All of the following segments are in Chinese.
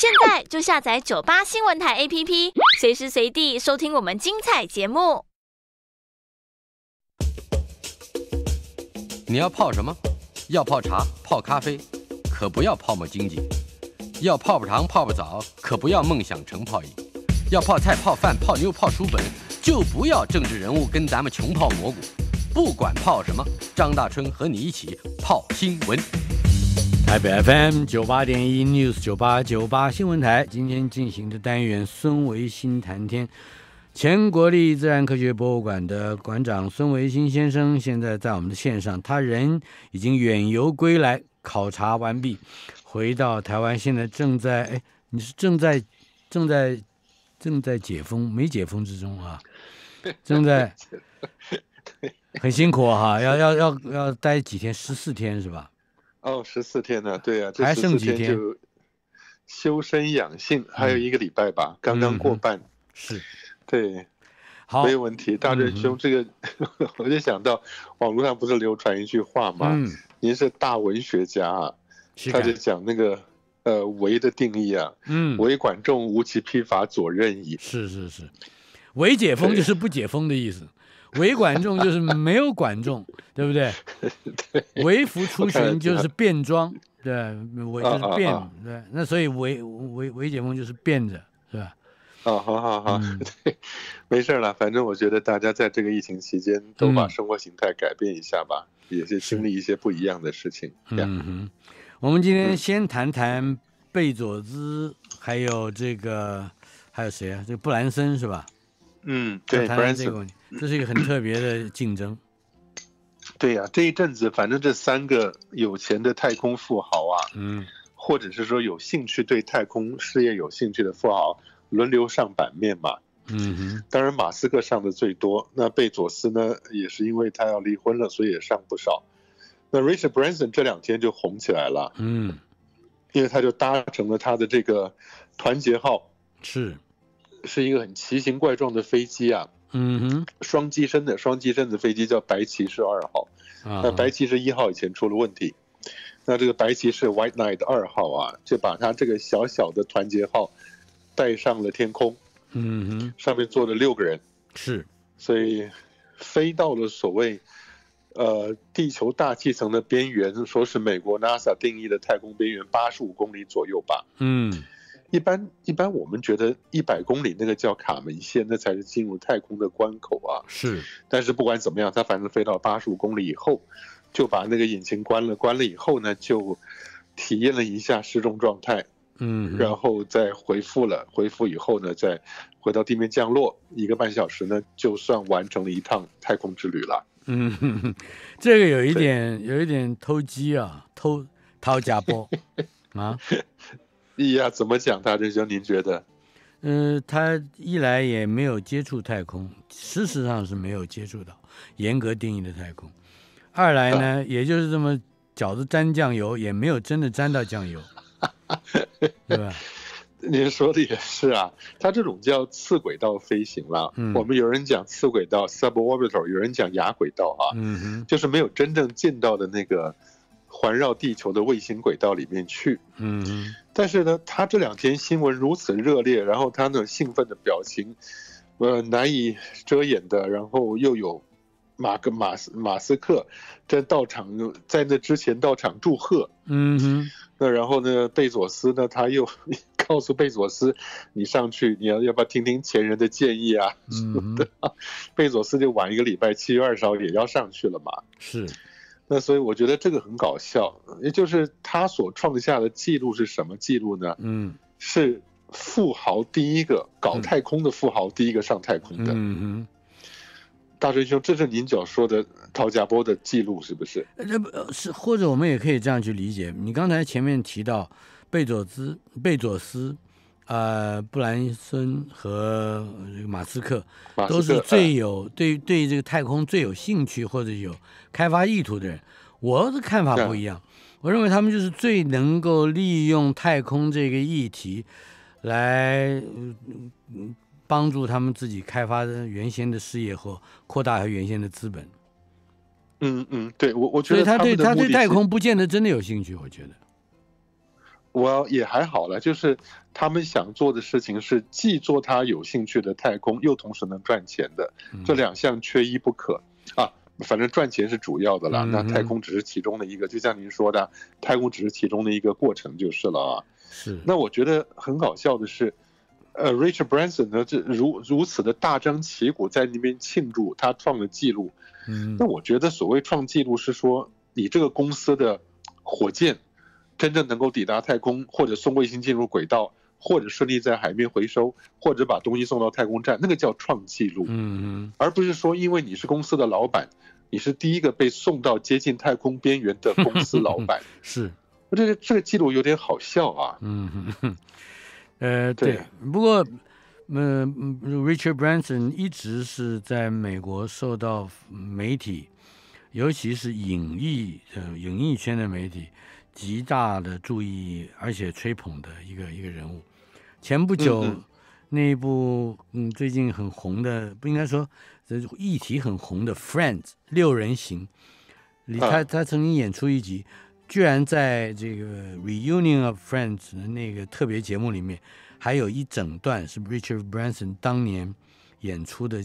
现在就下载九八新闻台 APP，随时随地收听我们精彩节目。你要泡什么？要泡茶、泡咖啡，可不要泡沫经济；要泡泡糖、泡泡澡，可不要梦想成泡影；要泡菜、泡饭、泡妞、泡书本，就不要政治人物跟咱们穷泡蘑菇。不管泡什么，张大春和你一起泡新闻。台北 FM 九八点一 News 九八九八新闻台，今天进行的单元孙维新谈天。前国立自然科学博物馆的馆长孙维新先生，现在在我们的线上，他人已经远游归来，考察完毕，回到台湾，现在正在哎，你是正在正在正在解封没解封之中啊？正在很辛苦哈，要要要要待几天？十四天是吧？哦，十四天呢？对呀，还剩几天就修身养性，还有一个礼拜吧，刚刚过半。是。对，好，没有问题。大仁兄，这个 我就想到网络上不是流传一句话吗？嗯，您是大文学家啊，他就讲那个呃“为”的定义啊，嗯，“为管仲，无其披发左任矣。”是是是，“为解封”就是不解封的意思，“ 为管仲”就是没有管仲，对不对？对，“为服出巡”就是变装，对，“为”就是变，对，那所以“为为为解封”就是变着，是吧？哦，好好好，对，没事了。反正我觉得大家在这个疫情期间都把生活形态改变一下吧，也是经历一些不一样的事情。嗯哼，我们今天先谈谈贝佐兹，还有这个还有谁啊？这个布兰森是吧？嗯，对，布兰森，这是一个很特别的竞争。对呀，这一阵子反正这三个有钱的太空富豪啊，嗯，或者是说有兴趣对太空事业有兴趣的富豪。轮流上版面嘛，嗯哼，当然马斯克上的最多，那贝佐斯呢，也是因为他要离婚了，所以也上不少。那 Richard Branson 这两天就红起来了，嗯，因为他就搭乘了他的这个团结号，是，是一个很奇形怪状的飞机啊，嗯哼，双机身的双机身的飞机叫白骑士二号，那白骑士一号以前出了问题，那这个白骑士 White Knight 二号啊，就把他这个小小的团结号。带上了天空，嗯哼，上面坐了六个人，是，所以飞到了所谓呃地球大气层的边缘，说是美国 NASA 定义的太空边缘八十五公里左右吧。嗯，一般一般我们觉得一百公里那个叫卡门线，那才是进入太空的关口啊。是，但是不管怎么样，它反正飞到八十五公里以后，就把那个引擎关了，关了以后呢，就体验了一下失重状态。嗯，然后再回复了，回复以后呢，再回到地面降落一个半小时呢，就算完成了一趟太空之旅了。嗯，这个有一点有一点偷鸡啊，偷掏假 波啊。呀，怎么讲？大师兄，您觉得？嗯，他一来也没有接触太空，事实上是没有接触到严格定义的太空；二来呢，也就是这么饺子沾酱油，也没有真的沾到酱油。对吧？您说的也是啊，它这种叫次轨道飞行了。嗯，我们有人讲次轨道 （suborbital），有人讲亚轨道啊。嗯哼，就是没有真正进到的那个环绕地球的卫星轨道里面去。嗯，但是呢，他这两天新闻如此热烈，然后他那兴奋的表情，呃，难以遮掩的，然后又有马克马斯马斯克在到场，在那之前到场祝贺。嗯哼。那然后呢？贝佐斯呢？他又 告诉贝佐斯：“你上去，你要要不要听听前人的建议啊？” 嗯，贝佐斯就晚一个礼拜，七月二十号也要上去了嘛。是。那所以我觉得这个很搞笑，也就是他所创下的记录是什么记录呢？嗯，是富豪第一个搞太空的富豪，第一个上太空的。嗯哼。大师兄，这是您讲说的陶家波的记录是不是？这不是，或者我们也可以这样去理解。你刚才前面提到贝佐兹、贝佐斯、呃布兰森和马斯克，都是最有对对这个太空最有兴趣或者有开发意图的人。我的看法不一样，我认为他们就是最能够利用太空这个议题来。帮助他们自己开发的原先的事业或扩大和原先的资本。嗯嗯，对我我觉得他对他对太空不见得真的有兴趣，我觉得。我也还好了，就是他们想做的事情是既做他有兴趣的太空，又同时能赚钱的，这两项缺一不可啊。反正赚钱是主要的了，那太空只是其中的一个，就像您说的，太空只是其中的一个过程就是了啊。是。那我觉得很搞笑的是，呃，Richard Branson 呢，这如如此的大张旗鼓在那边庆祝他创了记录。嗯。那我觉得所谓创纪录是说，你这个公司的火箭。真正能够抵达太空，或者送卫星进入轨道，或者顺利在海面回收，或者把东西送到太空站，那个叫创纪录。嗯嗯，而不是说因为你是公司的老板，你是第一个被送到接近太空边缘的公司老板。是，这个这个记录有点好笑啊。嗯嗯，呃对，不过，嗯，Richard Branson 一直是在美国受到媒体，尤其是影艺呃影艺圈的媒体。极大的注意，而且吹捧的一个一个人物。前不久那一部嗯最近很红的，不应该说这议题很红的《Friends》六人行，里他他曾经演出一集，居然在这个《Reunion of Friends》的那个特别节目里面，还有一整段是 Richard Branson 当年演出的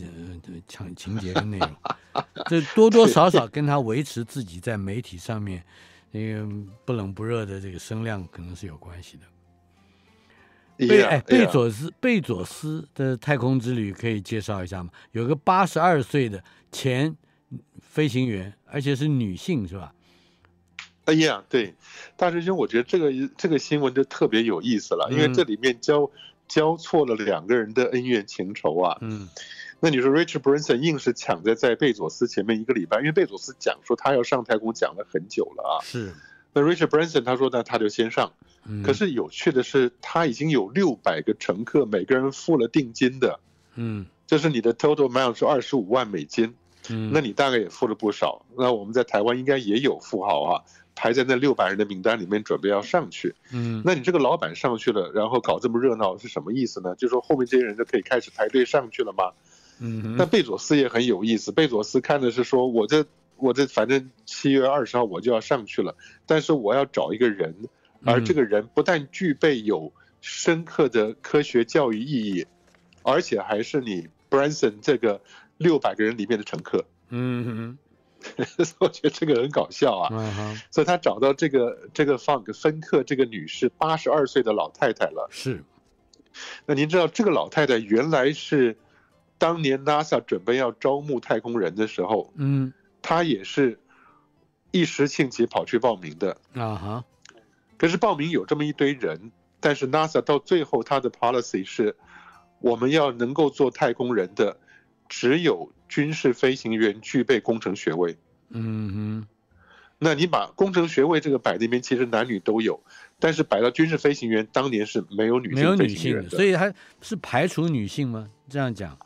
情情节跟内容，这多多少少跟他维持自己在媒体上面。那个不冷不热的这个声量可能是有关系的。贝哎，贝佐斯贝佐斯的太空之旅可以介绍一下吗？有个八十二岁的前飞行员，而且是女性，是吧？哎呀，对，大师兄，我觉得这个这个新闻就特别有意思了，因为这里面交交错了两个人的恩怨情仇啊。嗯。那你说，Richard Branson 硬是抢在在贝佐斯前面一个礼拜，因为贝佐斯讲说他要上太空讲了很久了啊。是。那 Richard Branson 他说呢，他就先上。嗯。可是有趣的是，他已经有六百个乘客，每个人付了定金的。嗯。这是你的 total amount 是二十五万美金。嗯。那你大概也付了不少。那我们在台湾应该也有富豪啊，排在那六百人的名单里面，准备要上去。嗯。那你这个老板上去了，然后搞这么热闹是什么意思呢？就说后面这些人就可以开始排队上去了吗？嗯，那贝佐斯也很有意思。贝佐斯看的是说，我这我这反正七月二十号我就要上去了，但是我要找一个人，而这个人不但具备有深刻的科学教育意义，而且还是你 Branson 这个六百个人里面的乘客。嗯我觉得这个很搞笑啊。嗯所以他找到这个这个放个芬克这个女士，八十二岁的老太太了。是。那您知道这个老太太原来是？当年 NASA 准备要招募太空人的时候，嗯，他也是一时兴起跑去报名的啊哈。可是报名有这么一堆人，但是 NASA 到最后他的 policy 是，我们要能够做太空人的，只有军事飞行员具备工程学位。嗯哼。那你把工程学位这个摆那边，其实男女都有，但是摆到军事飞行员，当年是没有女性飞行员的，所以他是排除女性吗？这样讲，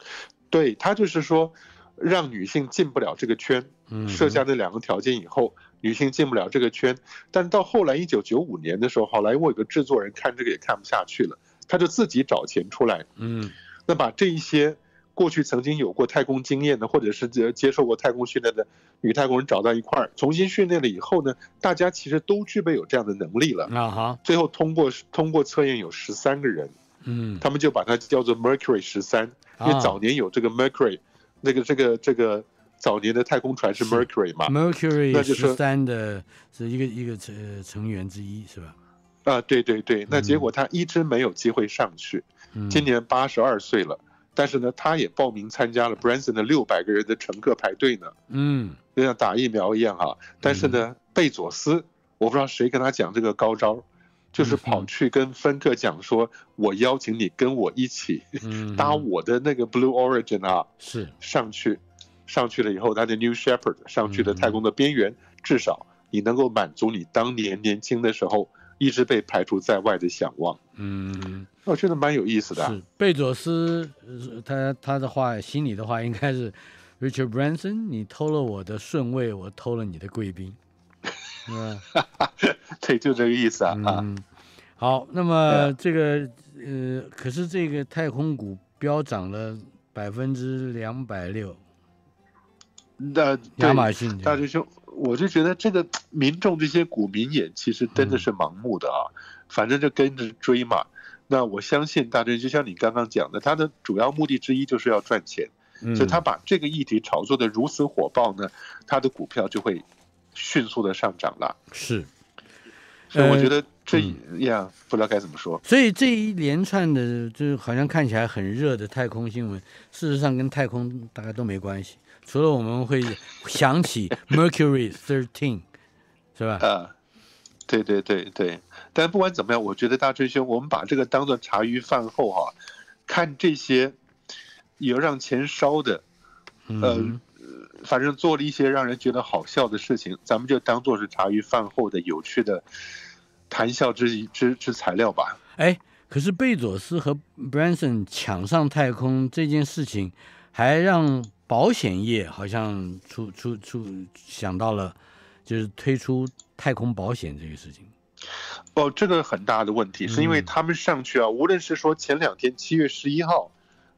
对他就是说，让女性进不了这个圈，设下那两个条件以后，女性进不了这个圈。但到后来一九九五年的时候，好莱坞有个制作人看这个也看不下去了，他就自己找钱出来，嗯，那把这一些过去曾经有过太空经验的，或者是接接受过太空训练的女太空人找到一块儿，重新训练了以后呢，大家其实都具备有这样的能力了。啊哈，最后通过通过测验有十三个人。嗯，他们就把它叫做 Mercury 十三，因为早年有这个 Mercury，那个这个这个早年的太空船是 Mercury 嘛，Mercury 十三的是一个一个成成员之一是吧？啊，对对对，那结果他一直没有机会上去，今年八十二岁了，但是呢，他也报名参加了 Branson 的六百个人的乘客排队呢，嗯，就像打疫苗一样哈，但是呢，贝佐斯，我不知道谁跟他讲这个高招。就是跑去跟芬克讲说，我邀请你跟我一起搭我的那个 Blue Origin 啊，是。上去，上去了以后，他的 New Shepard 上去的太空的边缘，至少你能够满足你当年年轻的时候一直被排除在外的想望。嗯，我觉得蛮有意思的。是贝佐斯，他他的话，心里的话应该是 Richard Branson，你偷了我的顺位，我偷了你的贵宾。嗯，对，就这个意思啊。嗯，好，那么这个呃，可是这个太空股飙涨了百分之两百六。那亚马逊大师兄，我就觉得这个民众这些股民也其实真的是盲目的啊。反正就跟着追嘛。那我相信大致就像你刚刚讲的，他的主要目的之一就是要赚钱，嗯所以他把这个议题炒作的如此火爆呢，他的股票就会迅速的上涨了。是，所以我呃觉得这嗯样不知道该怎么说。所以这一连串的，就是好像看起来很热的太空新闻，事实上跟太空大概都没关系，除了我们会想起 Mercury Thirteen，是吧？啊，对对对对，但不管怎么样，我觉得大春兄，我们把这个当做茶余饭后哈、看这些有让钱烧的，呃嗯，反正做了一些让人觉得好笑的事情，咱们就当做是茶余饭后的有趣的谈笑之之之材料吧。哎，可是贝佐斯和 Branson 抢上太空这件事情，还让保险业好像出出出想到了，就是推出太空保险这个事情。哦，这个很大的问题，是因为嗯他们上去啊，无论是说前两天七月十一号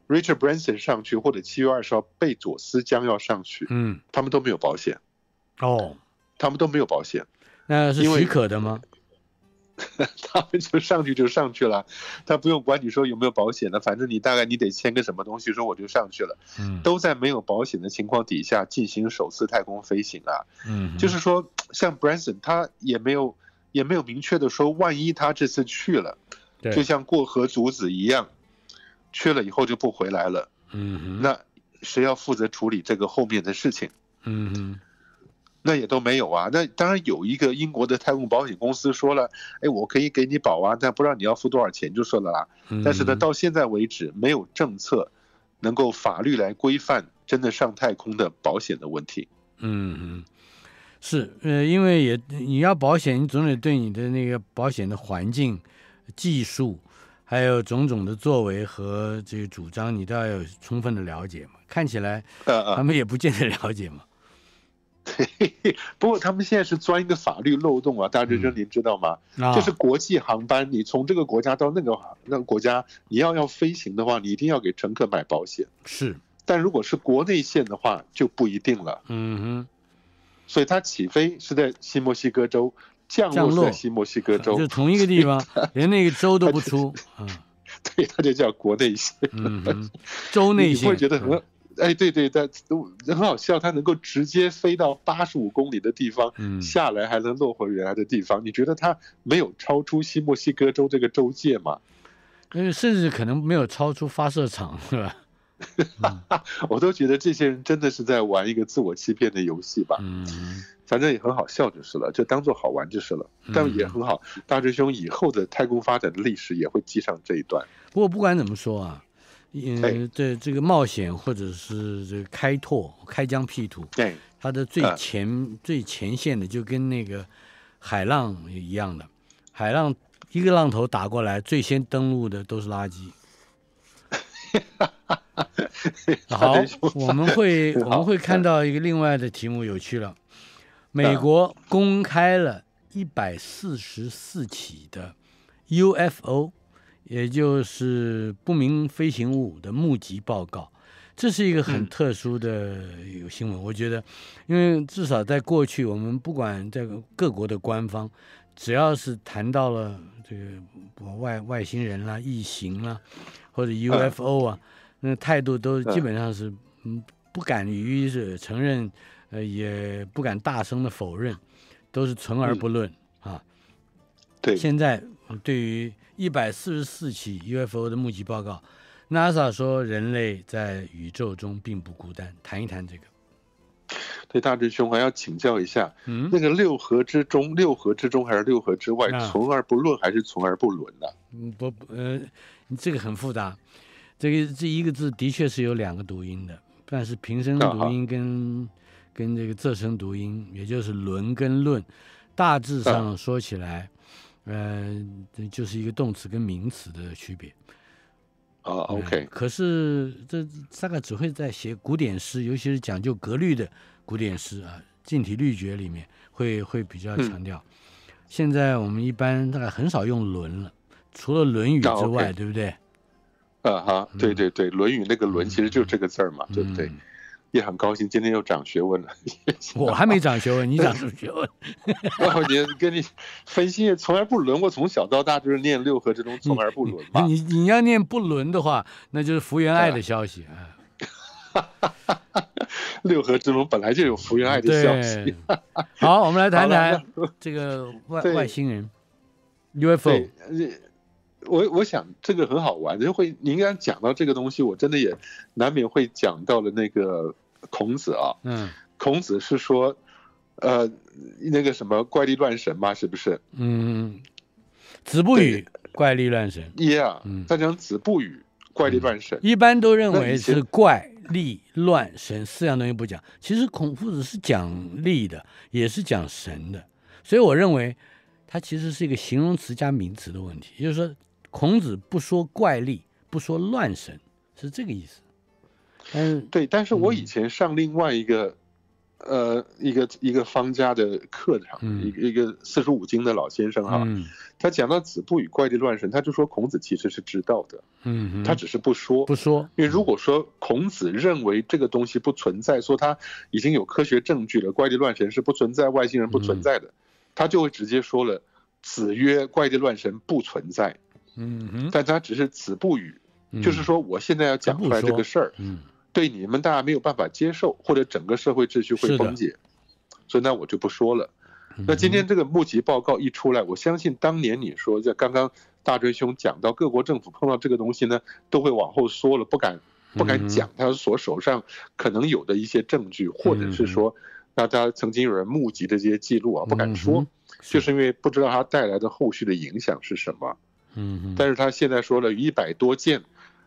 ，Richard Branson 上去，或者七月二十号贝佐斯将要上去，嗯，他们都没有保险，哦，他们都没有保险。那是许可的吗？他们就上去就上去了，他不用管你说有没有保险的，反正你大概你得签个什么东西，说我就上去了，嗯都在没有保险的情况底下进行首次太空飞行啊。嗯，就是说，像 Branson 他也没有也没有明确的说，万一他这次去了，对就像过河卒子一样，去了以后就不回来了，嗯哼，那谁要负责处理这个后面的事情？嗯哼，那也都没有啊。那当然有一个英国的太空保险公司说了，哎，我可以给你保啊，但不知道你要付多少钱就说了啦。但是呢，嗯到现在为止没有政策能够法律来规范真的上太空的保险的问题。嗯嗯，是呃，因为也你要保险，你总得对你的那个保险的环境、技术，还有种种的作为和这个主张，你都要有充分的了解嘛。看起来他们也不见得了解嘛。不过他们现在是钻一个法律漏洞啊，大志生您知道吗？啊，就是国际航班，你从这个国家到那个那个国家，你要要飞行的话，你一定要给乘客买保险。是，但如果是国内线的话，就不一定了。嗯哼，所以它起飞是在新墨西哥州，降降落。在新墨西哥州。就，同一个地方，连那个州都不出，嗯 对，它就叫国内线。州内你线会觉得很嗯，哎，对对，但很好笑，它能够直接飞到八十五公里的地方，嗯下来还能落回原来的地方。你觉得它没有超出新墨西哥州这个州界吗？因 为甚至可能没有超出发射场，是吧？我都觉得这些人真的是在玩一个自我欺骗的游戏吧。嗯 反正也很好笑就是了，就当做好玩就是了。但也很好，大师兄以后的太空发展的历史也会记上这一段。不过不管怎么说啊，呃哎，这这个冒险或者是这个开拓、开疆辟土，对，它的最啊前、最前线的就跟那个海浪一样的，海浪一个浪头打过来，最先登陆的都是垃圾。好我们会 我们会看到一个另外的题目，有趣了。美国公开了一百四十四起的 UFO，也就是不明飞行物的目击报告。这是一个很嗯。特殊的有新闻，我觉得，因为至少在过去，我们不管在各国的官方，只要是谈到了这个外外星人啦、异形啦，或者 UFO 啊，那态度都基本上是嗯不敢于是承认，呃，也不敢大声的否认，都是存而不论、啊。对，现在嗯对于一百四十四起 UFO 的目击报告，NASA 说人类在宇宙中并不孤单，谈一谈这个。对大志兄还要请教一下，嗯那个六合之中，六合之中还是六合之外，啊存而不论还是存而不伦呢、嗯，不不呃，这个很复杂。这个这一个字的确是有两个读音的，但是平声啊读音跟、跟这个仄声读音，也就是伦跟论，大致啊上说起来，呃，这就是一个动词跟名词的区别。啊嗯，OK，可是这大概只会在写古典诗，尤其是讲究格律的古典诗啊，近体律诀里面会会比较嗯强调。现在我们一般大概很少用“论”了，除了《论语》啊之外对不对？啊哈，对对对，《论语》那个“论”其实就是这个字儿嘛，对不对？嗯也很高兴今天又长学问了。我还没长学问，你长什么学问？我觉得跟你分析从来不伦，我从小到大就是念六合之中从而不伦嘛。你你要念不伦的话，那就是福原爱的消息啊。六合之中本来就有福原爱的消息。好，我们来谈谈这个外外星人 UFO。我我想这个很好玩，就会你应该讲到这个东西，我真的也难免会讲到了那个孔子啊。嗯。孔子是说，呃，那个什么怪力乱神嘛，是不是？嗯。子不语怪力乱神。Yeah。嗯。他讲子不语怪力乱神。一般都认为是怪力乱神四样东西不讲，其实孔夫子是讲力的，也是讲神的，所以我认为他其实是一个形容词加名词的问题，也就是说。孔子不说怪力，不说乱神，是这个意思。嗯，对。但是我以前上另外一个，呃，一个一个方家的课堂，一个一个四书五经的老先生哈，他讲到子不语怪力乱神，他就说孔子其实是知道的，嗯，他只是不说，不说。因为如果说孔子认为这个东西不存在，说他已经有科学证据了，怪力乱神是不存在，外星人不存在的，他就会直接说了：“子曰，怪力乱神不存在。”嗯，但他只是子不语，就是说我现在要讲出来这个事儿，嗯，对你们大家没有办法接受，或者整个社会秩序会崩解，所以那我就不说了。那今天这个募集报告一出来，我相信当年你说在刚刚大追兄讲到各国政府碰到这个东西呢，都会往后缩了，不敢不敢讲他所手上可能有的一些证据，或者是说大家曾经有人募集的这些记录啊，不敢说，就是因为不知道它带来的后续的影响是什么。嗯，但是他现在说了一百多件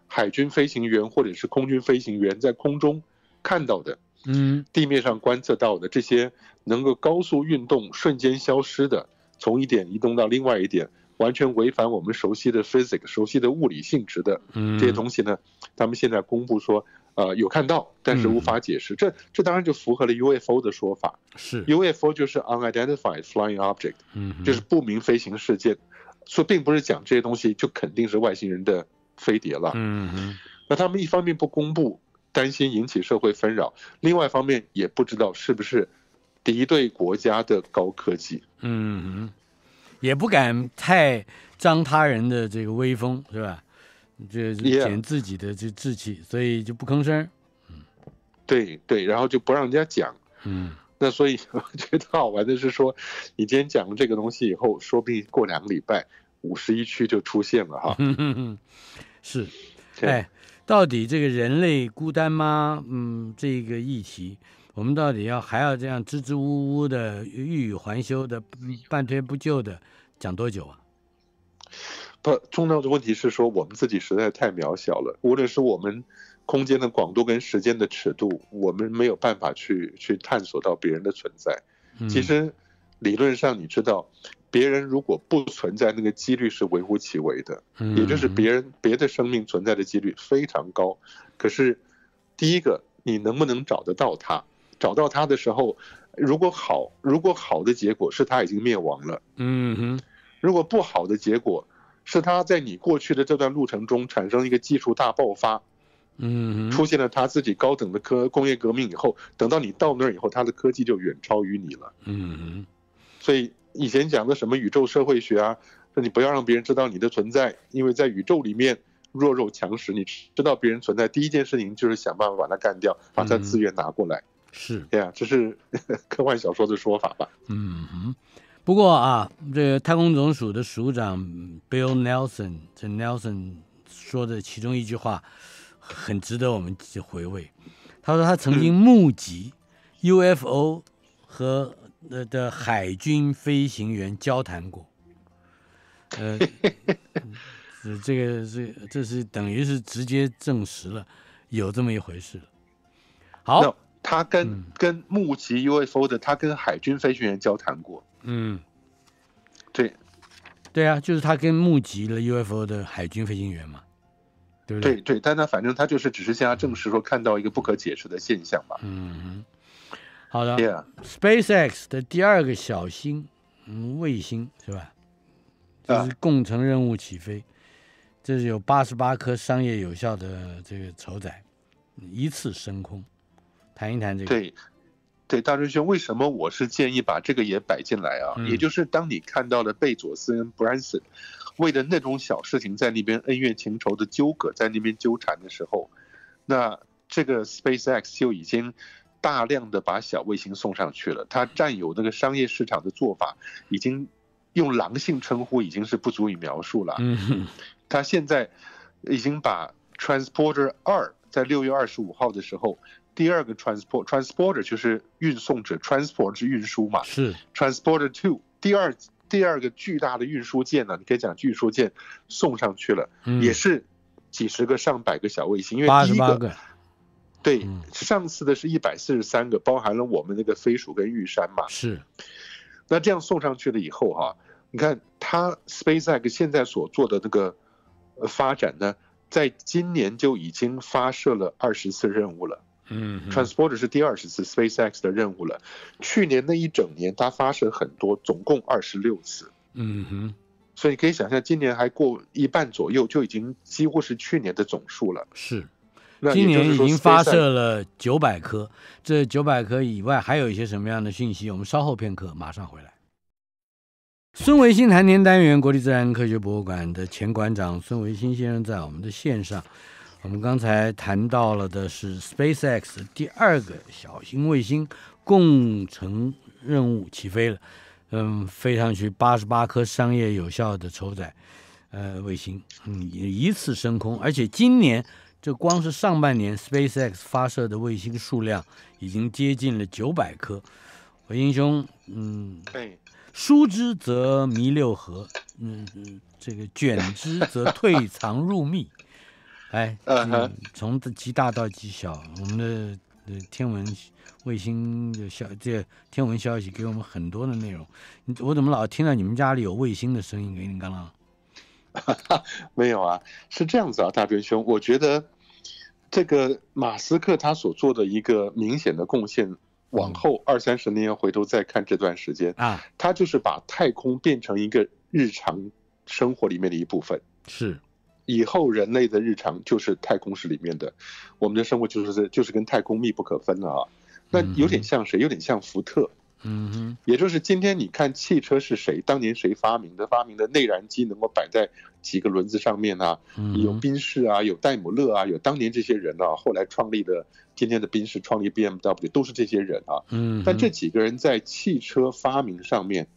海军飞行员或者是空军飞行员在空中看到的，嗯，地面上观测到的这些能够高速运动、瞬间消失的，从一点移动到另外一点，完全违反我们熟悉的 physics、熟悉的物理性质的这些东西呢，他们现在公布说，呃，有看到，但是无法解释。这这当然就符合了 UFO 的说法，是。UFO 就是 unidentified flying object，嗯，就是不明飞行事件。所以并不是讲这些东西就肯定是外星人的飞碟了。嗯那他们一方面不公布，担心引起社会纷扰；另外一方面也不知道是不是敌对国家的高科技。嗯也不敢太张他人的这个威风，是吧？这减自己的这志气，所以就不吭声。嗯，对对，然后就不让人家讲。嗯。那所以我觉得好玩的是说，你今天讲了这个东西以后，说不定过两个礼拜五十一区就出现了哈。是，哎，到底这个人类孤单吗？嗯，这个议题，我们到底要还要这样支支吾吾的欲语还休的半推不就的讲多久啊？不，重要的问题是说我们自己实在太渺小了，无论是我们。空间的广度跟时间的尺度，我们没有办法去去探索到别人的存在。其实理论上，你知道，别人如果不存在，那个几率是微乎其微的，也就是别人别的生命存在的几率非常高。可是，第一个，你能不能找得到他？找到他的时候，如果好，如果好的结果是他已经灭亡了，嗯哼；如果不好的结果是他在你过去的这段路程中产生一个技术大爆发。嗯，出现了他自己高等的科工业革命以后，等到你到那儿以后，他的科技就远超于你了。嗯，所以以前讲的什么宇宙社会学啊，说你不要让别人知道你的存在，因为在宇宙里面弱肉强食，你知道别人存在，第一件事情就是想办法把他干掉，把他资源拿过来。是，对呀，这是科幻小说的说法吧？嗯哼。不过啊，这个太空总署的署长 Bill Nelson，这 Nelson 说的其中一句话。很值得我们回味。他说他曾经目击 UFO 和呃的海军飞行员交谈过。呃，这个这这是等于是直接证实了有这么一回事。好，他跟跟目击 UFO 的，他跟海军飞行员交谈过。嗯，对，对啊，就是他跟目击了 UFO 的海军飞行员嘛。对对对，但他反正他就是只是向他证实说看到一个不可解释的现象吧。嗯，好的。SpaceX 的第二个小星，嗯，卫星是吧？这是共乘任务起飞，这是有八十八颗商业有效的这个筹载，一次升空，谈一谈这个。对，对，大春兄，为什么我是建议把这个也摆进来啊？嗯也就是当你看到了贝佐斯跟 Branson 为了那种小事情在那边恩怨情仇的纠葛，在那边纠缠的时候，那这个 SpaceX 就已经大量的把小卫星送上去了，它占有那个商业市场的做法，已经用狼性称呼已经是不足以描述了。嗯哼，他现在已经把 Transporter 二在六月二十五号的时候，第二个 transport transporter 就是运送者，transport 是运输嘛是，，Transporter two 第二第二个巨大的运输舰呢，你可以讲运输舰送上去了，嗯，也是几十个上百个小卫星，因八为第一个十八个，对嗯。上次的是一百四十三个，包含了我们那个飞鼠跟玉山嘛，是，那这样送上去了以后哈、你看它 SpaceX 现在所做的那个呃发展呢，在今年就已经发射了二十次任务了。嗯，Transporter 是第二十次 SpaceX 的任务了。去年那一整年，它发射很多，总共二十六次。嗯哼，所以你可以想象，今年还过一半左右，就已经几乎是去年的总数了。是。那今年已经发射了九百颗，这九百颗以外还有一些什么样的讯息？我们稍后片刻马上回来。孙维新谈天单元，国立自然科学博物馆的前馆长孙维新先生在我们的线上。我们刚才谈到了的是 SpaceX 第二个小型卫星共乘任务起飞了，嗯，飞上去八十八颗商业有效的筹载呃卫星，嗯，一次升空，而且今年这光是上半年 SpaceX 发射的卫星数量已经接近了九百颗。我英雄，嗯，对疏之则弥六合，嗯嗯，这个卷之则退藏入密。哎，从极大到极小，我们的呃天文卫星的消这天文消息给我们很多的内容。你我怎么老听到你们家里有卫星的声音？给你刚刚，没有啊，是这样子啊，大兵兄，我觉得这个马斯克他所做的一个明显的贡献，往后二三十年回头再看这段时间，啊，他就是把太空变成一个日常生活里面的一部分。是，以后人类的日常就是太空室里面的，我们的生活就是就是跟太空密不可分了啊。那有点像谁？有点像福特，嗯哼，也就是今天你看汽车是谁，当年谁发明的？发明的内燃机能够摆在几个轮子上面啊，嗯有，宾士啊，有戴姆勒啊，有当年这些人啊，后来创立的今天的宾士，创立 BMW 都是这些人啊。嗯，但这几个人在汽车发明上面，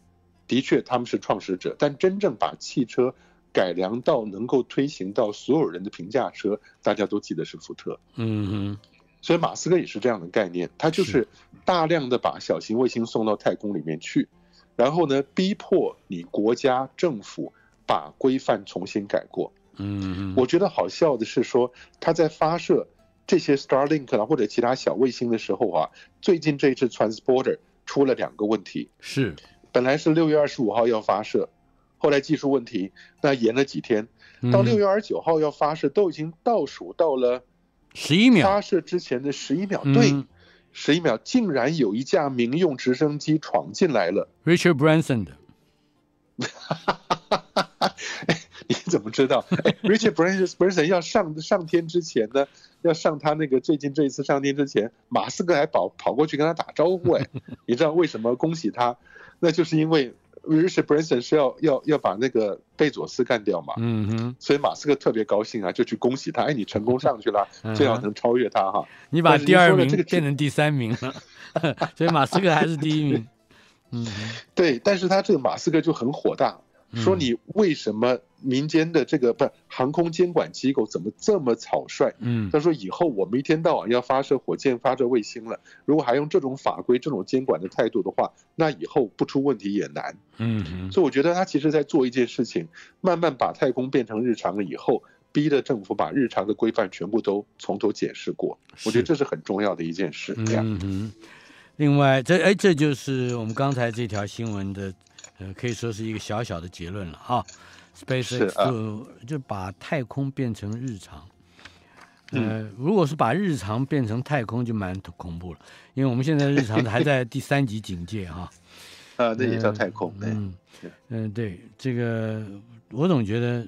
的确他们是创始者，但真正把汽车改良到能够推行到所有人的平价车，大家都记得是福特。嗯哼，所以马斯克也是这样的概念，他就是大量的把小型卫星送到太空里面去，然后呢，逼迫你国家政府把规范重新改过。嗯哼，我觉得好笑的是说，他在发射这些 Starlink 啊或者其他小卫星的时候啊，最近这一次 Transporter 出了两个问题，是，本来是六月二十五号要发射，后来技术问题，那延了几天，到嗯六月二十九号要发射，都已经倒数到了十一秒发，射之前的十一秒，嗯对，十一秒，竟然有一架民用直升机闯进来了。Richard Branson 的，你怎么知道？哎，Richard Branson Branson 要上上天之前呢，要上他那个最近这一次上天之前，马斯克还跑跑过去跟他打招呼。哎，你知道为什么恭喜他？那就是因为 Richard Branson 是要要要把那个贝佐斯干掉嘛，嗯哼，所以马斯克特别高兴啊，就去恭喜他。哎，你成功上去了 最好能超越他哈。你把第二名变成第三名了，所以马斯克还是第一名。嗯，对，但是他这个马斯克就很火大，说嗯你为什么民间的这个不航空监管机构怎么这么草率？嗯他说以后我们一天到晚要发射火箭、发射卫星了，如果还用这种法规、这种监管的态度的话，那以后不出问题也难。嗯，所以我觉得他其实在做一件事情，慢慢把太空变成日常了以后。逼着政府把日常的规范全部都从头解释过，我觉得这是很重要的一件事。嗯，嗯，另外，这哎，这就是我们刚才这条新闻的，呃，可以说是一个小小的结论了哈。SpaceX 啊就就把太空变成日常。呃，如果是把日常变成太空，就蛮恐怖了，因为我们现在日常还在第三级警戒哈。啊，那也叫太空。对嗯嗯，对，这个我总觉得，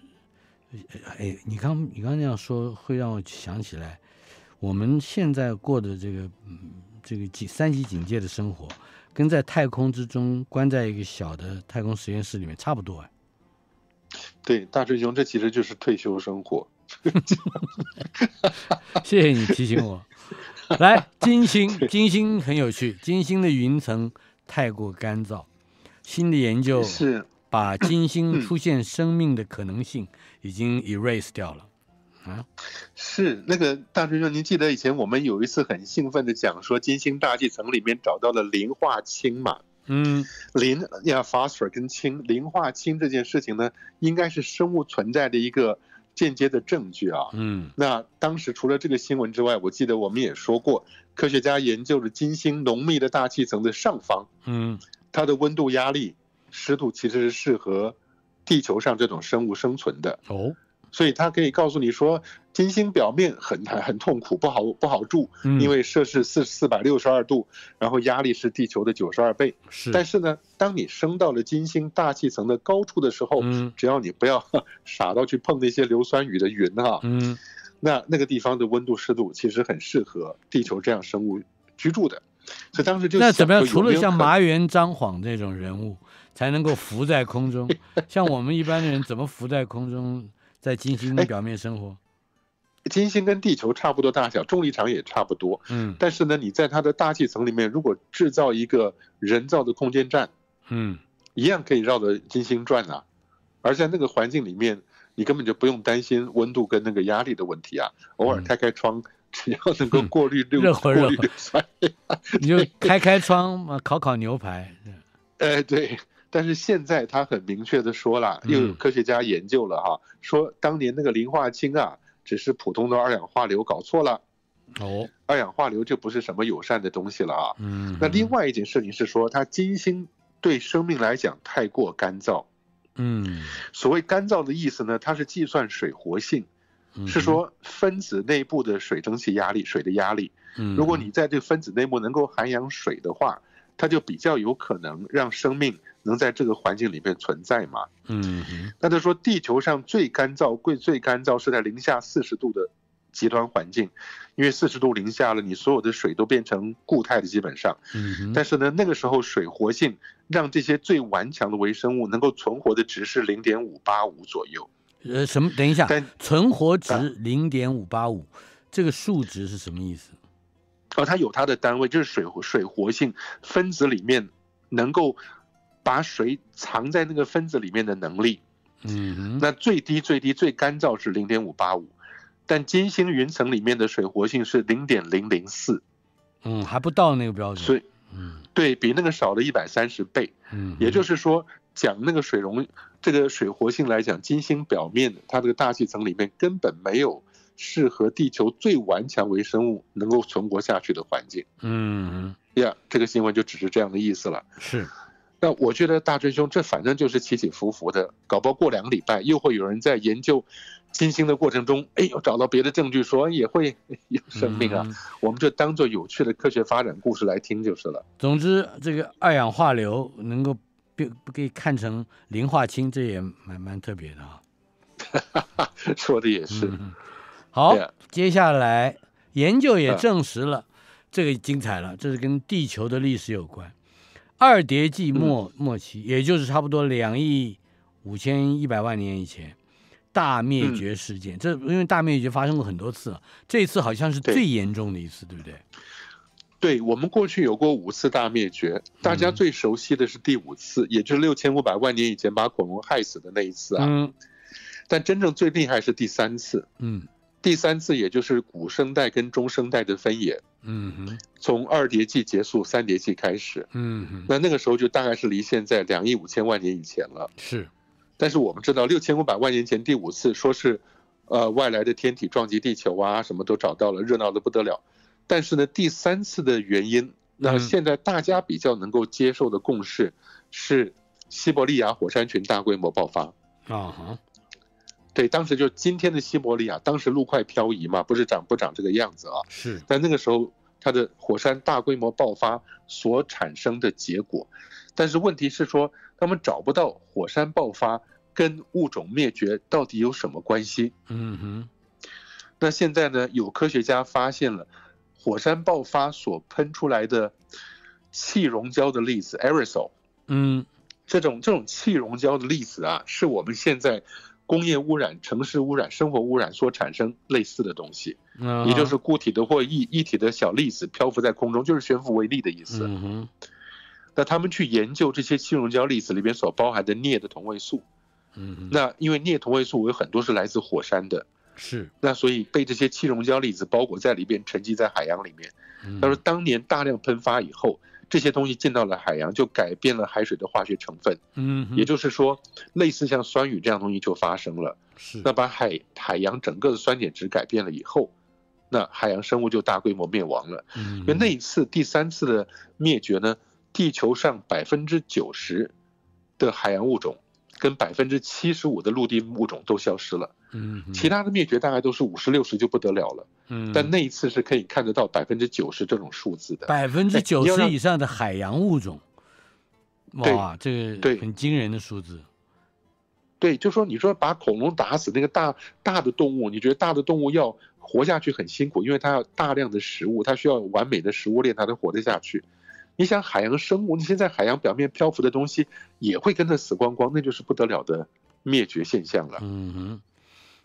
哎，你刚你刚那样说，会让我想起来，我们现在过的这个嗯这个几三级警戒的生活，跟在太空之中关在一个小的太空实验室里面差不多哎。对，大师兄，这其实就是退休生活。谢谢你提醒我。来，金星，金星很有趣。金星的云层太过干燥，新的研究是把金星出现生命的可能性已经 erase 掉了。啊，是那个大师兄，您记得以前我们有一次很兴奋的讲说，金星大气层里面找到了磷化氢嘛？嗯，磷呀，phosphor 跟氢，磷化氢这件事情呢，应该是生物存在的一个。间接的证据啊，嗯，那当时除了这个新闻之外，我记得我们也说过，科学家研究了金星浓密的大气层的上方，嗯，它的温度、压力、湿度其实是适合地球上这种生物生存的。哦。所以它可以告诉你说，金星表面很很很痛苦，不好不好住，因为摄氏四四百六十二度，然后压力是地球的九十二倍。是，但是呢，当你升到了金星大气层的高处的时候，嗯，只要你不要傻到去碰那些硫酸雨的云哈，嗯，那那个地方的温度湿度其实很适合地球这样生物居住的。所以当时就那怎么样？除了像麻原张晃这种人物才能够浮在空中，像我们一般的人怎么浮在空中？在金星的表面生活，金星跟地球差不多大小，重力场也差不多。嗯，但是呢，你在它的大气层里面，如果制造一个人造的空间站，嗯，一样可以绕着金星转啊。而在那个环境里面，你根本就不用担心温度跟那个压力的问题啊。偶尔开开窗，只要能够过滤热过滤硫酸，你就开开窗嘛，烤烤牛排。哎，对。但是现在他很明确的说了，又有科学家研究了哈，说当年那个磷化氢啊，只是普通的二氧化硫，搞错了。哦，二氧化硫就不是什么友善的东西了啊。嗯。那另外一件事情是说，它金星对生命来讲太过干燥。嗯。所谓干燥的意思呢，它是计算水活性，是说分子内部的水蒸气压力、水的压力。嗯。如果你在这个分子内部能够含养水的话，它就比较有可能让生命。能在这个环境里面存在嘛？嗯，那他说地球上最干燥、最最干燥是在零下四十度的极端环境，因为四十度零下了，你所有的水都变成固态的，基本上。嗯，但是呢，那个时候水活性让这些最顽强的微生物能够存活的值是零点五八五左右。呃，什么？等一下，但存活值零点五八五，这个数值是什么意思？哦，它有它的单位，就是水水活性分子里面能够。把水藏在那个分子里面的能力，嗯，那最低最低最干燥是零点五八五，但金星云层里面的水活性是零点零零四，嗯，还不到那个标准，所以，嗯，对比那个少了一百三十倍，嗯，也就是说，讲那个水溶这个水活性来讲，金星表面它这个大气层里面根本没有适合地球最顽强微生物能够存活下去的环境，嗯，呀，这个新闻就只是这样的意思了，是。那我觉得大追兄，这反正就是起起伏伏的，搞不好过两个礼拜又会有人在研究金星的过程中，哎，又找到别的证据说也会有生命啊，我们就当做有趣的科学发展故事来听就是了。总之，这个二氧化硫能够被可以看成磷化氢，这也蛮蛮特别的啊。说的也是。好，接下来研究也证实了，这个精彩了，这是跟地球的历史有关。二叠纪末末期，也就是差不多两亿五千一百万年以前，大灭绝事件。这因为大灭绝发生过很多次了，这次好像是最严重的一次，对不对？对我们过去有过五次大灭绝，大家最熟悉的是第五次，也就是六千五百万年以前把恐龙害死的那一次啊。嗯。但真正最厉害是第三次。嗯。第三次也就是古生代跟中生代的分野。嗯哼，从二叠纪结束，三叠纪开始。嗯哼，那那个时候就大概是离现在两亿五千万年以前了。是，但是我们知道六千五百万年前第五次说是，呃，外来的天体撞击地球啊，什么都找到了，热闹的不得了。但是呢，第三次的原因，那现在大家比较能够接受的共识是西伯利亚火山群大规模爆发。啊哈。对，当时就今天的西伯利亚，当时陆块漂移嘛，不是长不长这个样子啊？是。但那个时候，它的火山大规模爆发所产生的结果，但是问题是说，他们找不到火山爆发跟物种灭绝到底有什么关系？嗯哼。那现在呢，有科学家发现了火山爆发所喷出来的气溶胶的粒子 aerosol，嗯这种这种气溶胶的粒子啊，是我们现在工业污染、城市污染、生活污染所产生类似的东西，嗯，也就是固体的或液液体的小粒子漂浮在空中，就是悬浮微粒的意思。嗯哼那他们去研究这些气溶胶粒子里边所包含的镍的同位素，嗯哼，那因为镍同位素有很多是来自火山的，是，那所以被这些气溶胶粒子包裹在里边，沉积在海洋里面。嗯他说，当年大量喷发以后，这些东西进到了海洋，就改变了海水的化学成分，嗯，也就是说，类似像酸雨这样东西就发生了。是，那把海海洋整个的酸碱值改变了以后，那海洋生物就大规模灭亡了。嗯因为那一次第三次的灭绝呢，地球上百分之九十的海洋物种跟百分之七十五的陆地物种都消失了，嗯，其他的灭绝大概都是五十六十就不得了了。嗯，但那一次是可以看得到百分之九十这种数字的。百分之哎九十以上的海洋物种，哇，这个对很惊人的数字。对，就说你说把恐龙打死那个大大的动物，你觉得大的动物要活下去很辛苦，因为它要大量的食物，它需要完美的食物链，它能活得下去。你想海洋生物，你现在海洋表面漂浮的东西也会跟着死光光，那就是不得了的灭绝现象了。嗯哼，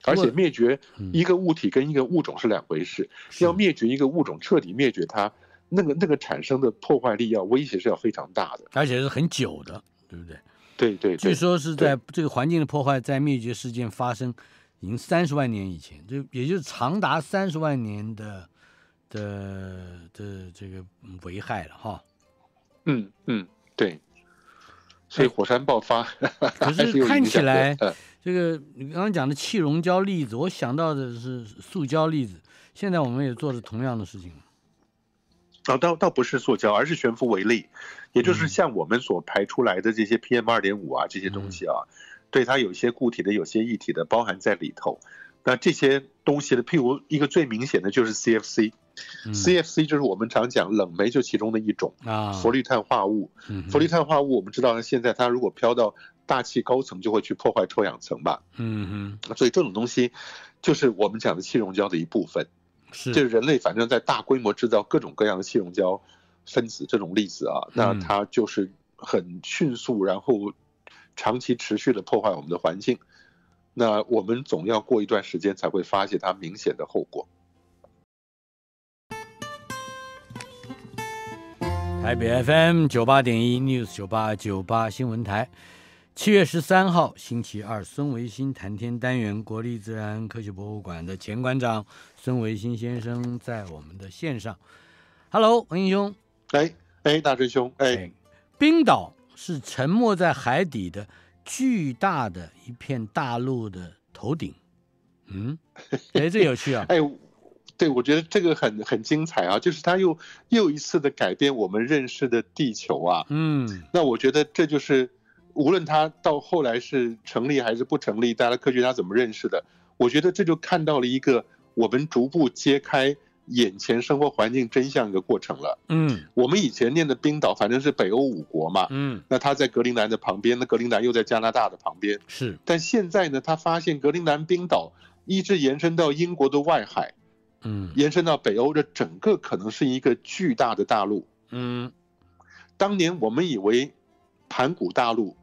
而且灭绝嗯一个物体跟一个物种是两回事，是要灭绝一个物种，彻底灭绝它，那个那个产生的破坏力要威胁是要非常大的。而且是很久的，对不对？对对对，据说是在这个环境的破坏，在灭绝事件发生已经三十万年以前，就也就是长达三十万年的的的这个危害了哈。嗯嗯对。所以火山爆发，可是 看起来呃这个你刚刚讲的气溶胶粒子，我想到的是塑胶粒子。现在我们也做了同样的事情。啊，倒倒不是塑胶，而是悬浮微粒，也就是嗯像我们所排出来的这些 PM 二点五啊这些东西啊，对它有一些固体的，有些液体的包含在里头。那这些东西的，譬如一个最明显的就是嗯 CFC 就是我们常讲冷媒就其中的一种啊，氟氯碳化物。嗯氟氯碳化物我们知道，现在它如果飘到大气高层，就会去破坏臭氧层吧。嗯所以这种东西就是我们讲的气溶胶的一部分。是。就，是人类反正在大规模制造各种各样的气溶胶分子这种粒子啊，那嗯它就是很迅速，然后长期持续的破坏我们的环境。那我们总要过一段时间才会发现它明显的后果。台北 FM 九八点一 News 九八九八新闻台，七月十三号星期二，孙维新谈天单元，国立自然科学博物馆的前馆长孙维新先生在我们的线上。Hello，文英兄。哎哎，大师兄，哎，哎，冰岛是沉没在海底的巨大的一片大陆的头顶。嗯，哎，这有趣啊。哎，对，我觉得这个很很精彩啊，就是他又又一次的改变我们认识的地球啊。嗯那我觉得这就是，无论他到后来是成立还是不成立，大家科学家怎么认识的，我觉得这就看到了一个我们逐步揭开眼前生活环境真相的过程了。嗯我们以前念的冰岛，反正是北欧五国嘛，嗯，那他在格陵兰的旁边，那格陵兰又在加拿大的旁边，是但现在呢，他发现格陵兰冰岛一直延伸到英国的外海，嗯延伸到北欧，这整个可能是一个巨大的大陆。嗯当年我们以为盘古大陆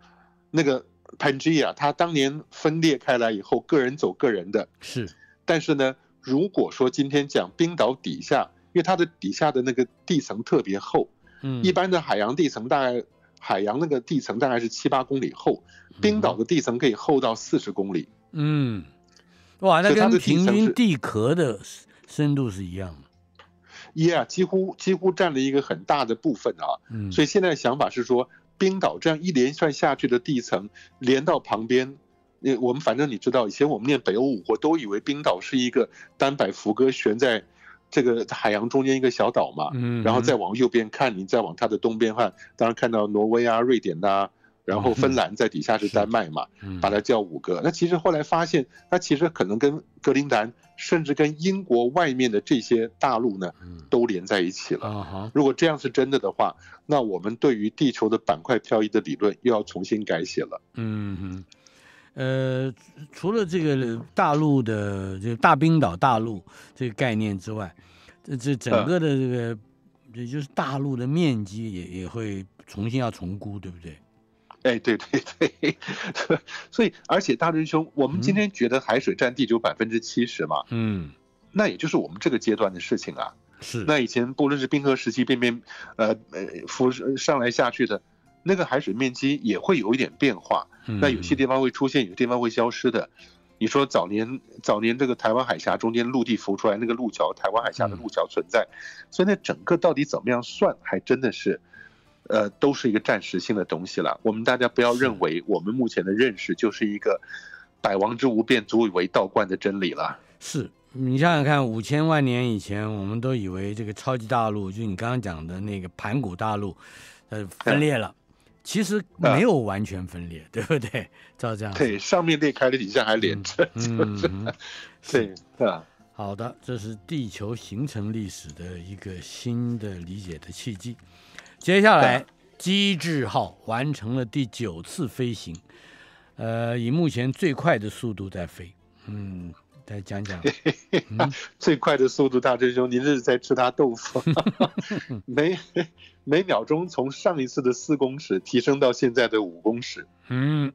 那个 Pangea，它当年分裂开来以后，个人走个人的。是但是呢，如果说今天讲冰岛底下，因为它的底下的那个地层特别厚，嗯一般的海洋地层大概海洋那个地层大概是七八公里厚，冰岛的地层可以厚到四十公里。嗯，哇，那跟平均地壳的深度是一样的。Yeah，几乎几乎占了一个很大的部分啊。嗯，所以现在的想法是说，冰岛这样一连串下去的地层连到旁边，呃，我们反正你知道，以前我们念北欧五国都以为冰岛是一个单摆浮搁悬在这个海洋中间一个小岛嘛，嗯，然后再往右边看，你再往它的东边看，当然看到挪威啊、瑞典呐、然后芬兰在底下是丹麦嘛，嗯把它叫五个。那其实后来发现，它其实可能跟格陵兰，甚至跟英国外面的这些大陆呢，嗯都连在一起了。啊哈，如果这样是真的的话，那我们对于地球的板块漂移的理论又要重新改写了。嗯哼，呃，除了这个大陆的这个大冰岛大陆这个概念之外，这这整个的这个也就是大陆的面积也也会重新要重估，对不对？哎，对对 对，所以而且大仁兄，我们今天觉得海水占地球百分之七十嘛，嗯，那也就是我们这个阶段的事情啊。是。那以前不论是冰河时期变变，呃呃浮上来下去的，那个海水面积也会有一点变化。那有些地方会出现，有些地方会消失的。你说早年早年这个台湾海峡中间陆地浮出来那个路桥，台湾海峡的路桥存在，所以那整个到底怎么样算，还真的是。呃，都是一个暂时性的东西了。我们大家不要认为我们目前的认识就是一个百王之无变，足以为道观的真理了。是你想想看，五千万年以前，我们都以为这个超级大陆，就你刚刚讲的那个盘古大陆，呃，分裂了。其实没有完全分裂，对不对？照这样。对，上面裂开了，底下还连着。嗯，对，啊。好的，这是地球形成历史的一个新的理解的契机。接下来，机智号完成了第九次飞行，呃，以目前最快的速度在飞。嗯，再讲讲。最快的速度，大师兄，您这是在吃他豆腐？每每秒钟从上一次的四公尺提升到现在的五公尺。嗯，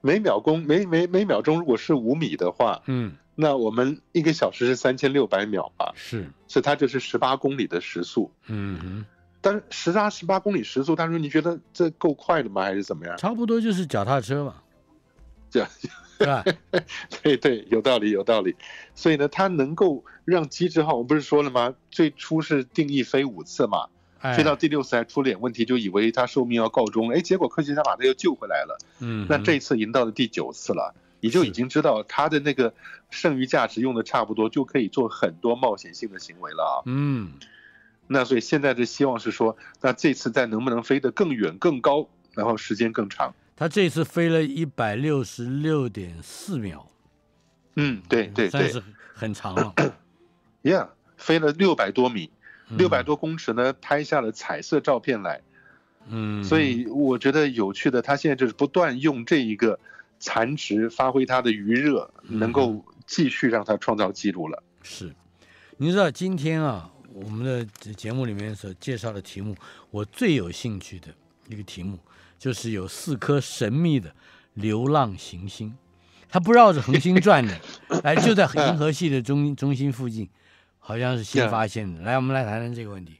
每秒钟每每每秒钟如果是五米的话，嗯，那我们一个小时是三千六百秒吧？是，所以它就是十八公里的时速。嗯哼。但是时差十八公里时速，他说你觉得这够快的吗？还是怎么样？差不多就是脚踏车嘛，这样，对吧？对对，有道理有道理。所以呢，它能够让机智号，我不是说了吗？最初是定义飞五次嘛，飞到第六次还出了点问题，就以为它寿命要告终。哎，结果科学家把它又救回来了。嗯，那这一次已经到了第九次了，你就已经知道它的那个剩余价值用的差不多，就可以做很多冒险性的行为了啊。嗯。那所以现在的希望是说，那这次再能不能飞得更远更高，然后时间更长？他这次飞了一百六十六点四秒，嗯，对对对，算是很长了。Yeah，飞了六百多米，六百多公尺呢，拍下了彩色照片来。嗯，所以我觉得有趣的，他现在就是不断用这一个残值发挥他的余热，能够继续让他创造记录了。是，你知道今天啊。我们的节目里面所介绍的题目，我最有兴趣的一个题目，就是有四颗神秘的流浪行星，它不绕着恒星转的，哎，就在银河系的中中心附近，好像是新发现的。来，我们来谈谈这个问题。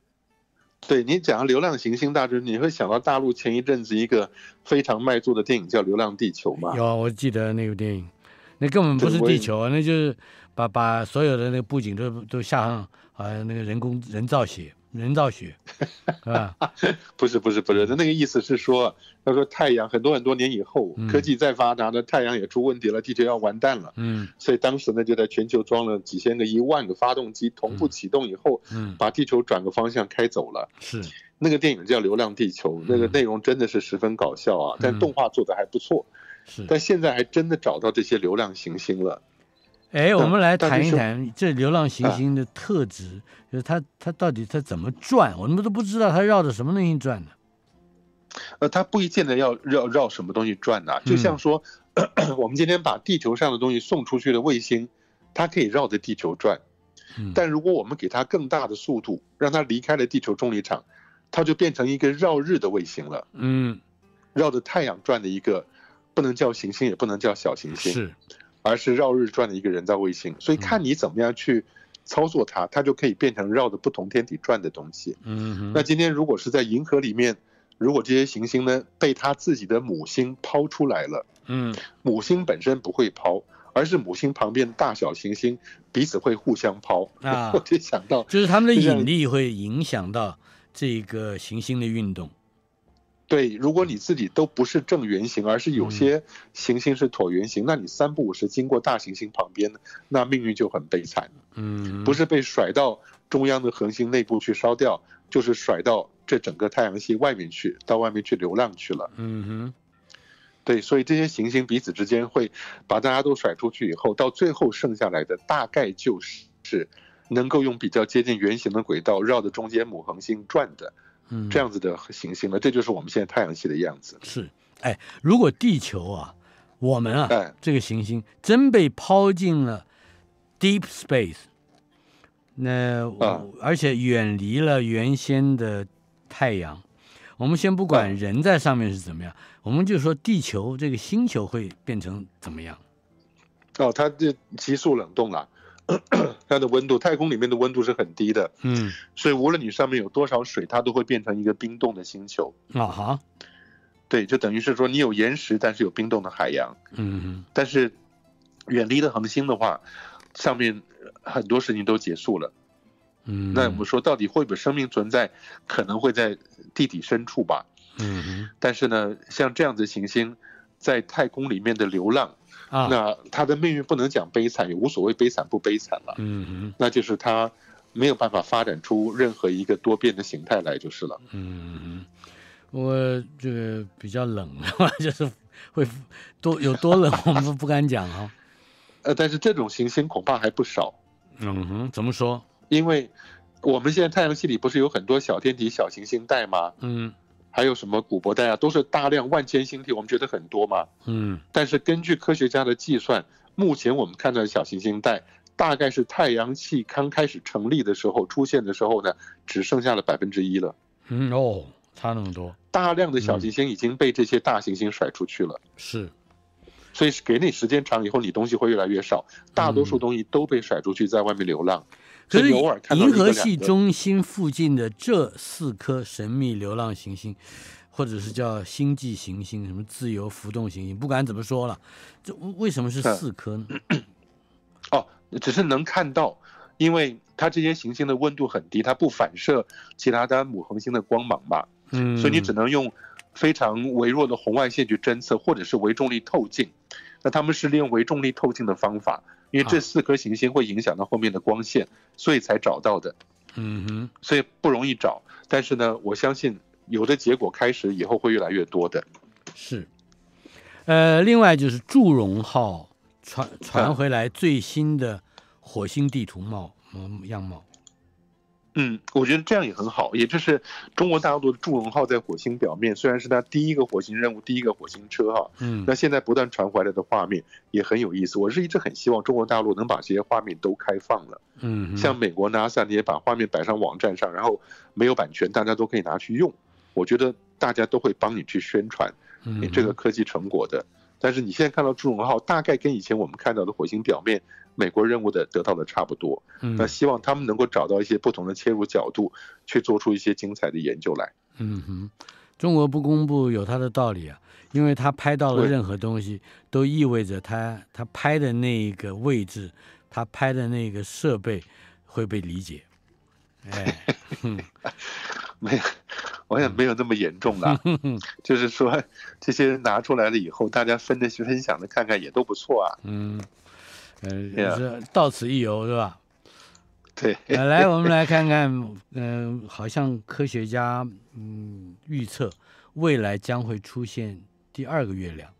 对你讲流浪行星大致，你会想到大陆前一阵子一个非常卖座的电影叫《流浪地球》吗？有，我记得那部电影，那根本不是地球，那就是把把所有的那个布景都都下上。啊，那个人工人造雪，人造雪，是吧？不是不是不是，他那个意思是说，他说太阳很多很多年以后，科技再发达的太阳也出问题了，地球要完蛋了。嗯，所以当时呢，就在全球装了几千个、一万个发动机，同步启动以后，嗯，把地球转个方向开走了。是，那个电影叫《流浪地球》，那个内容真的是十分搞笑啊，但动画做的还不错。是，但现在还真的找到这些流浪行星了。哎，我们来谈一谈这流浪行星的特质，就是它它到底它怎么转？我们都不知道它绕着什么东西转呢？呃，它不一定的要绕绕什么东西转呢？就像说，我们今天把地球上的东西送出去的卫星，它可以绕着地球转。但如果我们给它更大的速度，让它离开了地球重力场，它就变成一个绕日的卫星了。嗯，绕着太阳转的一个，不能叫行星，也不能叫小行星。是。而是绕日转的一个人造卫星，所以看你怎么样去操作它，它就可以变成绕着不同天体转的东西。嗯，那今天如果是在银河里面，如果这些行星呢被它自己的母星抛出来了，嗯，母星本身不会抛，而是母星旁边大小行星彼此会互相抛。啊，我就想到，就是它们的引力会影响到这个行星的运动。对，如果你自己都不是正圆形，而是有些行星是椭圆形，那你三不五时经过大行星旁边，那命运就很悲惨。嗯，不是被甩到中央的恒星内部去烧掉，就是甩到这整个太阳系外面去，到外面去流浪去了。嗯哼，对，所以这些行星彼此之间会把大家都甩出去以后，到最后剩下来的大概就是是能够用比较接近圆形的轨道绕着中间母恒星转的。嗯，这样子的行星了，这就是我们现在太阳系的样子。是，哎，如果地球啊我们啊，哎，这个行星真被抛进了 deep space，那、啊而且远离了原先的太阳。我们先不管啊人在上面是怎么样，我们就说地球这个星球会变成怎么样？哦，它这急速冷冻了，它的温度，太空里面的温度是很低的，嗯，所以无论你上面有多少水，它都会变成一个冰冻的星球。啊哈，对，就等于是说你有岩石，但是有冰冻的海洋。嗯，但是远离的恒星的话，上面很多事情都结束了。嗯，那我们说，到底会不会生命存在？可能会在地底深处吧。嗯但是呢，像这样子行星在太空里面的流浪，啊，那他的命运不能讲悲惨，也无所谓悲惨不悲惨了。嗯哼那就是他没有办法发展出任何一个多变的形态来，就是了。嗯哼，我这个比较冷，就是会多有多冷，我们都不敢讲啊。呃，但是这种行星恐怕还不少，嗯哼，怎么说？因为我们现在太阳系里不是有很多小天体、小行星带吗？嗯还有什么古柏带啊，都是大量万千星体，我们觉得很多嘛。嗯但是根据科学家的计算，目前我们看到的小行星带，大概是太阳系刚开始成立的时候出现的时候呢，只剩下了百分之一了。嗯哦，差那么多，大量的小行星已经被这些大行星甩出去了，是所以给你时间长以后，你东西会越来越少，大多数东西都被甩出去，在外面流浪。可是银河系中心附近的这四颗神秘流浪行星，或者是叫星际行星，什么自由浮动行星，不管怎么说了，这为什么是是四颗呢？哦，只是能看到，因为它这些行星的温度很低，它不反射其他的母恒星的光芒吧，嗯，所以你只能用非常微弱的红外线去侦测，或者是微重力透镜。那他们是利用微重力透镜的方法，因为这啊四颗行星会影响到后面的光线，所以才找到的，嗯哼，所以不容易找。但是呢，我相信有的结果开始以后会越来越多的。是。呃，另外就是祝融号传传回来最新的火星地图貌嗯样貌，嗯，我觉得这样也很好，也就是中国大陆的祝融号在火星表面，虽然是它第一个火星任务、第一个火星车哈，嗯那现在不断传回来的画面也很有意思。我是一直很希望中国大陆能把这些画面都开放了，嗯，像美国 NASA 你也把画面摆上网站上，然后没有版权，大家都可以拿去用。我觉得大家都会帮你去宣传嗯你这个科技成果的。但是你现在看到祝融号，大概跟以前我们看到的火星表面美国任务的得到的差不多。嗯那希望他们能够找到一些不同的切入角度，去做出一些精彩的研究来。嗯哼，中国不公布有它的道理啊，因为他拍到了任何东西，都意味着他他拍的那一个位置，他拍的那个设备会被理解。哎，没有，我也没有那么严重啦。嗯 就是说，这些人拿出来了以后，大家分的分享的看看也都不错啊。嗯，呃，Yeah 是到此一游是吧？对，呃来，我们来看看，嗯、好像科学家嗯预测未来将会出现第二个月亮。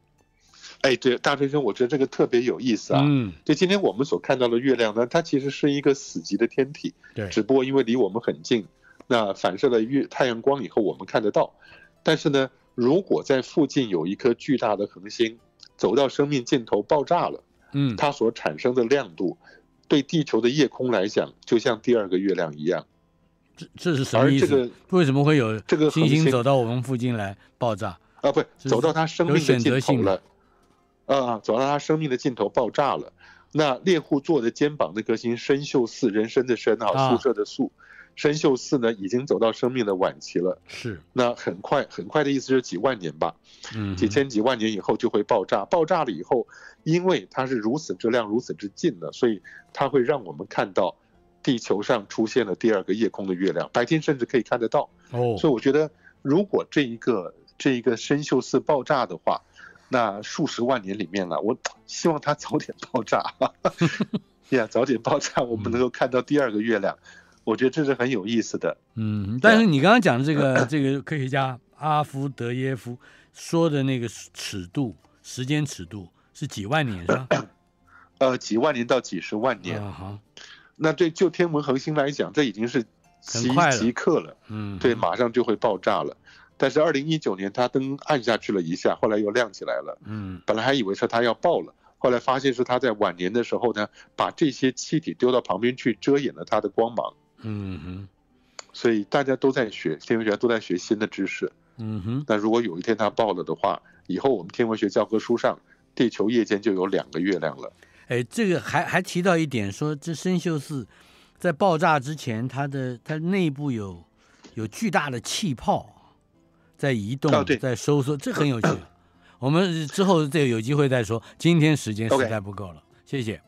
哎，对，大学生，我觉得这个特别有意思啊。嗯，就今天我们所看到的月亮呢，它其实是一个死寂的天体，对，只不过因为离我们很近，那反射了月太阳光以后我们看得到。但是呢，如果在附近有一颗巨大的恒星走到生命尽头爆炸了，嗯，它所产生的亮度，对地球的夜空来讲，就像第二个月亮一样。这这是什么意思？而这个为什么会有这个星星恒星走到我们附近来爆炸？啊，不，是走到它生命的尽头了，啊，走到它生命的尽头爆炸了。那猎户座的肩膀那颗星参宿四，人参的参啊啊，宿舍的宿，参宿四呢已经走到生命的晚期了。是，那很快，很快的意思是几万年吧，嗯，几千几万年以后就会爆炸。爆炸了以后，因为它是如此之亮、如此之近的，所以它会让我们看到地球上出现了第二个夜空的月亮，白天甚至可以看得到。哦，所以我觉得，如果这一个这一个参宿四爆炸的话，那数十万年里面呢，我希望它早点爆炸，呀，早点爆炸，我们能够看到第二个月亮，我觉得这是很有意思的。嗯，但是你刚刚讲的这个 这个科学家阿夫德耶夫说的那个尺度，时间尺度是几万年是吧？呃，几万年到几十万年，啊哈，那对就天文恒星来讲，这已经是即很快了即刻了，嗯，对，马上就会爆炸了。但是二零一九年它灯暗下去了一下，后来又亮起来了。嗯本来还以为是它要爆了，后来发现是它在晚年的时候呢，把这些气体丢到旁边去，遮掩了它的光芒。嗯哼所以大家都在学天文学家都在学新的知识。嗯哼，那如果有一天它爆了的话，以后我们天文学教科书上，地球夜间就有两个月亮了。哎，这个还还提到一点，说这生锈四在爆炸之前，它的它内部有有巨大的气泡在移动，哦在收缩，这很有趣。我们之后这有机会再说，今天时间实在不够了，谢谢。